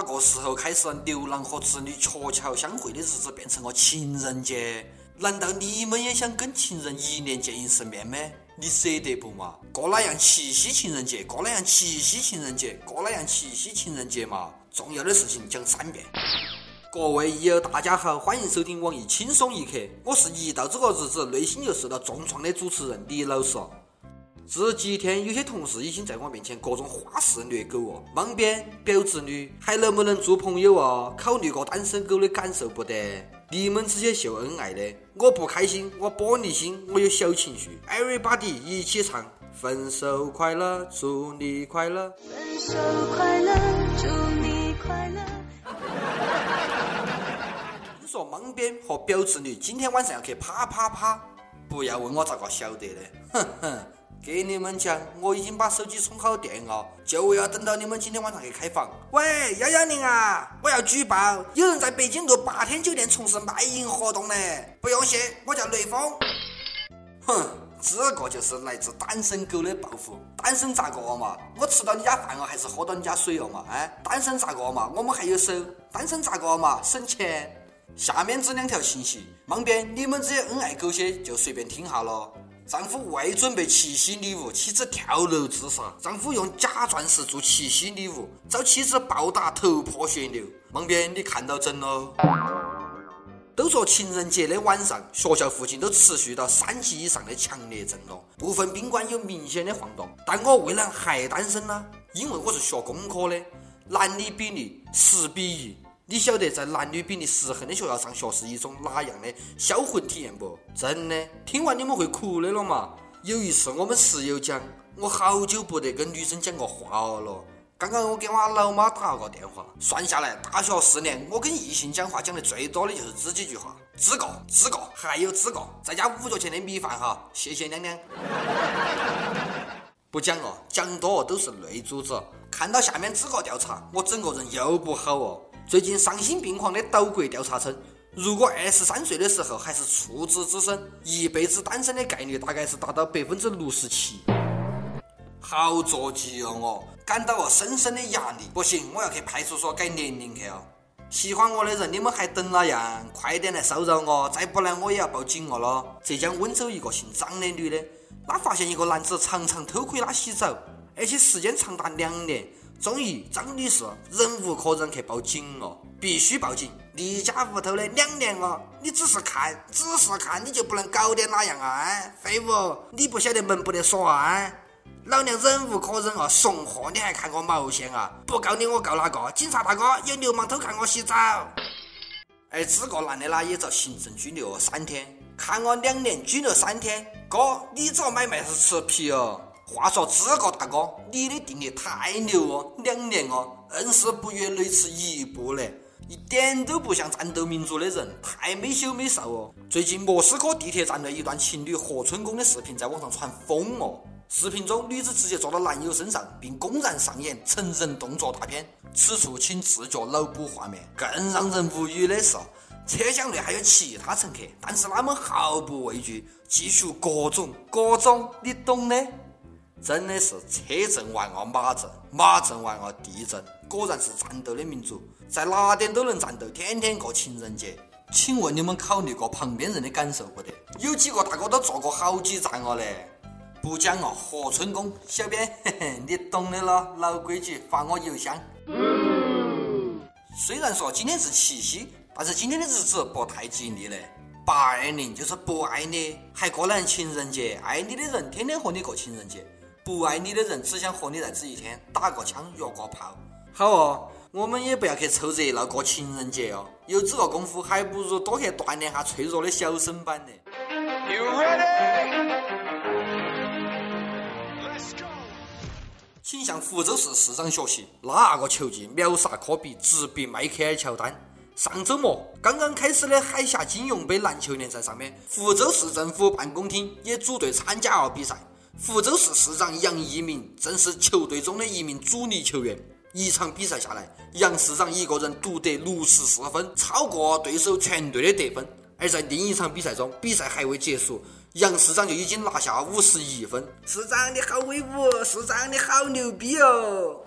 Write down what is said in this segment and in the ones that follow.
哪个时候开始牛郎和织女鹊桥相会的日子变成了情人节？难道你们也想跟情人一年见一次面吗？你舍得不嘛？过哪样七夕情人节？过哪样七夕情人节？过哪样七夕情人节嘛？重要的事情讲三遍。各位益友，大家好，欢迎收听网易轻松一刻，我是一到这个日子内心就受到重创的主持人李老师。这几天有些同事已经在我面前各种花式虐狗哦，莽边表侄女还能不能做朋友哦？考虑过单身狗的感受不得？你们这些秀恩爱的，我不开心，我玻璃心，我有小情绪。Everybody 一起唱，分手快乐，祝你快乐。分手快乐，祝你快乐。听说莽边和表侄女今天晚上要去啪啪啪，不要问我咋个晓得的，哼哼。给你们讲，我已经把手机充好电了，就要等到你们今天晚上去开房。喂，幺幺零啊，我要举报，有人在北京路八天酒店从事卖淫活动呢。不用谢，我叫雷锋。哼，这个就是来自单身狗的报复。单身咋个嘛？我吃到你家饭了，还是喝到你家水了嘛？哎，单身咋个嘛？我们还有手。单身咋个嘛？省钱。下面这两条信息，旁边你们这些恩爱狗些就随便听下了。丈夫未准备七夕礼物，妻子跳楼自杀。丈夫用假钻石做七夕礼物，遭妻子暴打头破血流。旁边你看到整了？都说情人节的晚上，学校附近都持续到三级以上的强烈震动，部分宾馆有明显的晃动。但我为何还单身呢？因为我是学工科的，男女比例十比一。你晓得在男女比例失衡的学校上学是一种哪样的销魂体验不？真的，听完你们会哭的了嘛？有一次我们室友讲，我好久不得跟女生讲过话了。刚刚我给我老妈打了个电话，算下来大学四年，我跟异性讲话讲的最多的就是这几句话：资格，资格，还有资格，再加五角钱的米饭哈，谢谢娘娘。不讲了，讲多都是泪珠子。看到下面这个调查，我整个人又不好哦。最近丧心病狂的岛国调查称，如果二十三岁的时候还是处子之身，一辈子单身的概率大概是达到百分之六十七。好着急哦，我感到了深深的压力。不行，我要去派出所改年龄去哦。喜欢我的人，你们还等哪样？快点来骚扰我，再不来我也要报警了咯。浙江温州一个姓张的女的，她发现一个男子常常偷窥她洗澡，而且时间长达两年。终于，张女士忍无可忍去报警了，必须报警！你家屋头的两年了，你只是看，只是看，你就不能搞点哪样啊？废物！你不晓得门不得锁啊？老娘忍无可忍啊！怂货，你还看个毛线啊？不告你，我告哪个？警察大哥，有流氓偷看我洗澡！哎这个男的呢，也遭行政拘留了三天，看我两年拘留三天，哥，你这买卖是吃皮哦！话说这个大哥，你的定力太牛哦，两年哦，硬是不越雷池一步嘞，一点都不像战斗民族的人，太没羞没臊哦。最近莫斯科地铁站内一段情侣合春宫的视频在网上传疯哦，视频中女子直接坐到男友身上，并公然上演成人动作大片，此处请自觉脑补画面。更让人无语的是，车厢内还有其他乘客，但是他们毫不畏惧，继续各种各种，你懂的。真的是车震完了马震，马震完了地震，果然是战斗的民族，在哪点都能战斗，天天过情人节。请问你们考虑过旁边人的感受不得？有几个大哥都坐过好几站了嘞。不讲了，合春宫，小编，嘿嘿，你懂的了，老规矩，发我邮箱。虽然说今天是七夕，但是今天的日子不太吉利嘞。八二零就是不爱你，还过了情人节，爱你的人天天和你过情人节。不爱你的人只想和你在这一天打个枪、约个炮。好哦，我们也不要去凑热闹过情人节哦。有这个功夫，还不如多去锻炼下脆弱的小身板呢。请向福州市市长学习，哪个球技秒杀科比，直逼迈克尔乔丹。上周末刚刚开始的海峡金融杯篮球联赛上面，福州市政府办公厅也组队参加了比赛。福州市市长杨一鸣正是球队中的一名主力球员。一场比赛下来，杨市长一个人独得六十四分，超过对手全队的得分。而在另一场比赛中，比赛还未结束，杨市长就已经拿下五十一分。市长你好威武，市长你好牛逼哦！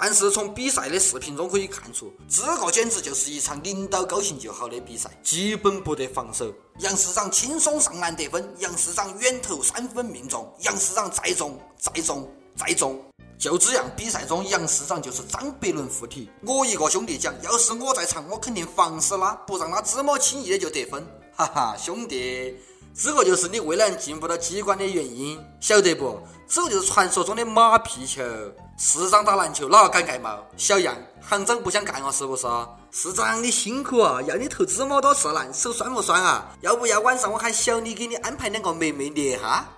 但是从比赛的视频中可以看出，这个简直就是一场领导高兴就好的比赛，基本不得防守。杨市长轻松上篮得分，杨市长远投三分命中，杨市长再中再中再中。就这样，比赛中杨市长就是张伯伦附体。我一个兄弟讲，要是我在场，我肯定防死他，不让他这么轻易的就得分。哈哈，兄弟。这个就是你未来进不到机关的原因，晓得不？这个就是传说中的马屁球。市长打篮球哪个敢盖帽？小杨，行长不想干了是不是？市长你辛苦啊，要你投这么多次篮，手酸不酸啊？要不要晚上我喊小李给你安排两个妹妹捏哈？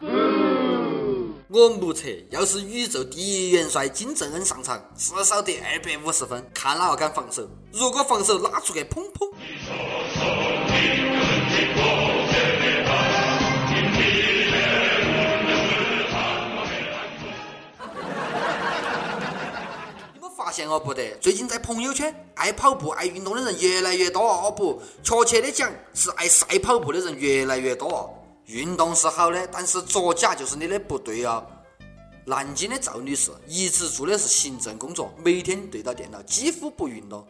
我目测，要是宇宙第一元帅金正恩上场，至少得二百五十分，看哪个敢防守。如果防守拉出个砰砰。你们发现哦不得，最近在朋友圈爱跑步、爱运动的人越来越多哦不，确切的讲是爱晒跑步的人越来越多。运动是好的，但是作假就是你的不对啊。南京的赵女士一直做的是行政工作，每天对着电脑，几乎不运动。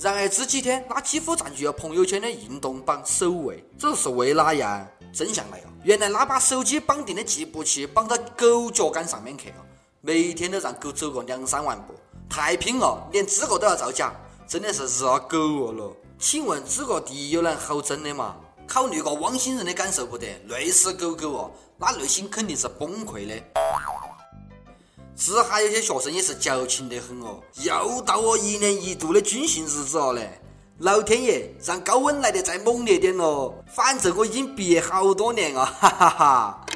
然而这几天，他几乎占据了朋友圈的运动榜首位，这是为哪样？真相来了，原来他把手机绑定的计步器绑到狗脚杆上面去了，每天都让狗走个两三万步。太拼了，连这个都要造假，真的是热狗饿了。请问这个第一有能好整的吗？考虑过汪星人的感受不得，累死狗狗哦，那内心肯定是崩溃的。这哈有些学生也是矫情得很哦，又到我一年一度的军训日子了嘞！老天爷，让高温来得再猛烈点咯！反正我已经毕业好多年了，哈哈哈。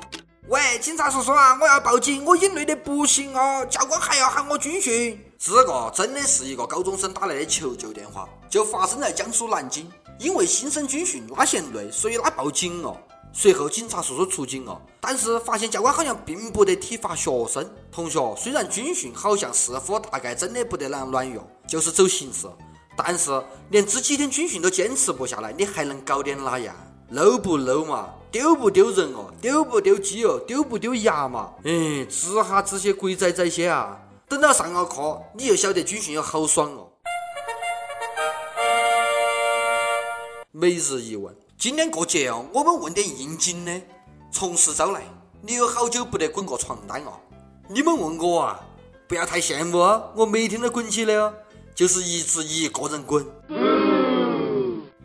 喂，警察叔叔啊，我要报警，我已经累得不行哦，教官还要喊我军训。这个真的是一个高中生打来的求救电话，就发生在江苏南京，因为新生军训他嫌累，所以他报警了。随后警察叔叔出警了，但是发现教官好像并不得体罚学生。同学，虽然军训好像似乎大概真的不得啷乱用，就是走形式，但是连这几天军训都坚持不下来，你还能搞点哪样？low 不 low 嘛？丢不丢人哦？丢不丢鸡哦？丢不丢牙嘛？哎，治下这些鬼仔仔些啊！等到上了课，你就晓得军训有好爽哦。每日一问：今天过节哦，我们问点应景的。从实招来，你有好久不得滚过床单哦？你们问我啊？不要太羡慕哦，我每天都滚起的哦，就是一直一个人滚。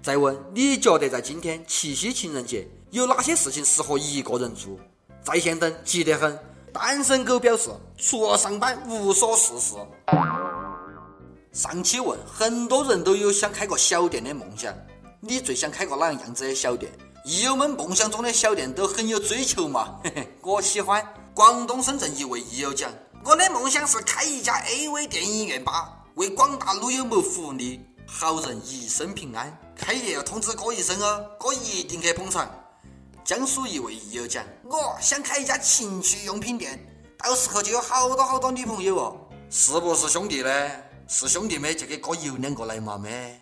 再问，你觉得在今天七夕情人节？有哪些事情适合一个人做？在线等，急得很。单身狗表示，除了上班无所事事。上期问，很多人都有想开个小店的梦想，你最想开个哪样样子的小店？益友们梦想中的小店都很有追求嘛，嘿嘿，我喜欢。广东深圳一位益友讲，我的梦想是开一家 AV 电影院吧，为广大撸友们福利，好人一生平安。开业要通知哥一声哦，哥一定去捧场。江苏一位益友讲：“我想开一家情趣用品店，到时候就有好多好多女朋友哦，是不是兄弟呢？是兄弟们就给哥邮两个来嘛咩？”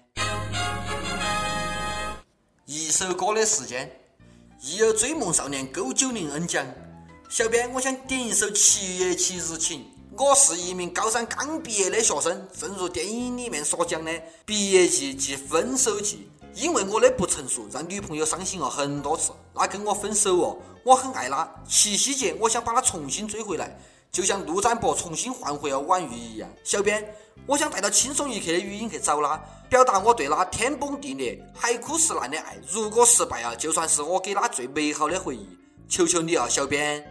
一首歌的时间，一有追梦少年勾九零 N 讲：“小编，我想点一首《七月七日晴》。我是一名高三刚毕业的学生，正如电影里面所讲的，毕业季即分手季。”因为我的不成熟，让女朋友伤心了很多次。她跟我分手哦，我很爱她。七夕节，我想把她重新追回来，就像陆展博重新换回了婉玉一样。小编，我想带到轻松一刻的语音去找他，表达我对他天崩地裂、海枯石烂的爱。如果失败啊，就算是我给他最美好的回忆。求求你啊，小编，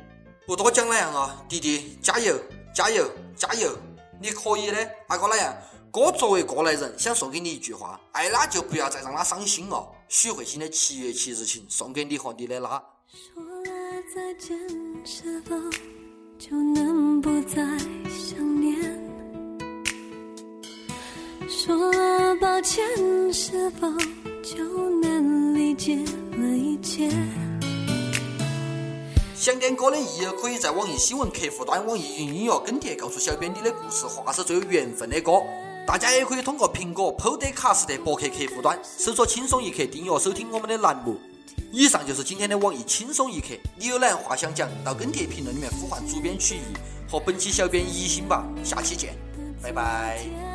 不多讲那样啊，弟弟，加油，加油，加油，你可以的，那个那样。哥作为过来人，想送给你一句话：爱他就不要再让他伤心了。许慧欣的《七月七日晴》送给你和你的他。说了再见，是否就能不再想念？说抱歉，是否就能理解了一切？想点歌的益友可以在网易新闻客户端、网易云音乐跟帖告诉小编你的故事，或是最有缘分的歌。大家也可以通过苹果 Podcast 的博客客户端搜索“轻松一刻”，订阅收听我们的栏目。以上就是今天的网易轻松一刻。你有哪样话想讲，到跟帖评论里面呼唤主编曲艺和本期小编一心吧。下期见。拜拜。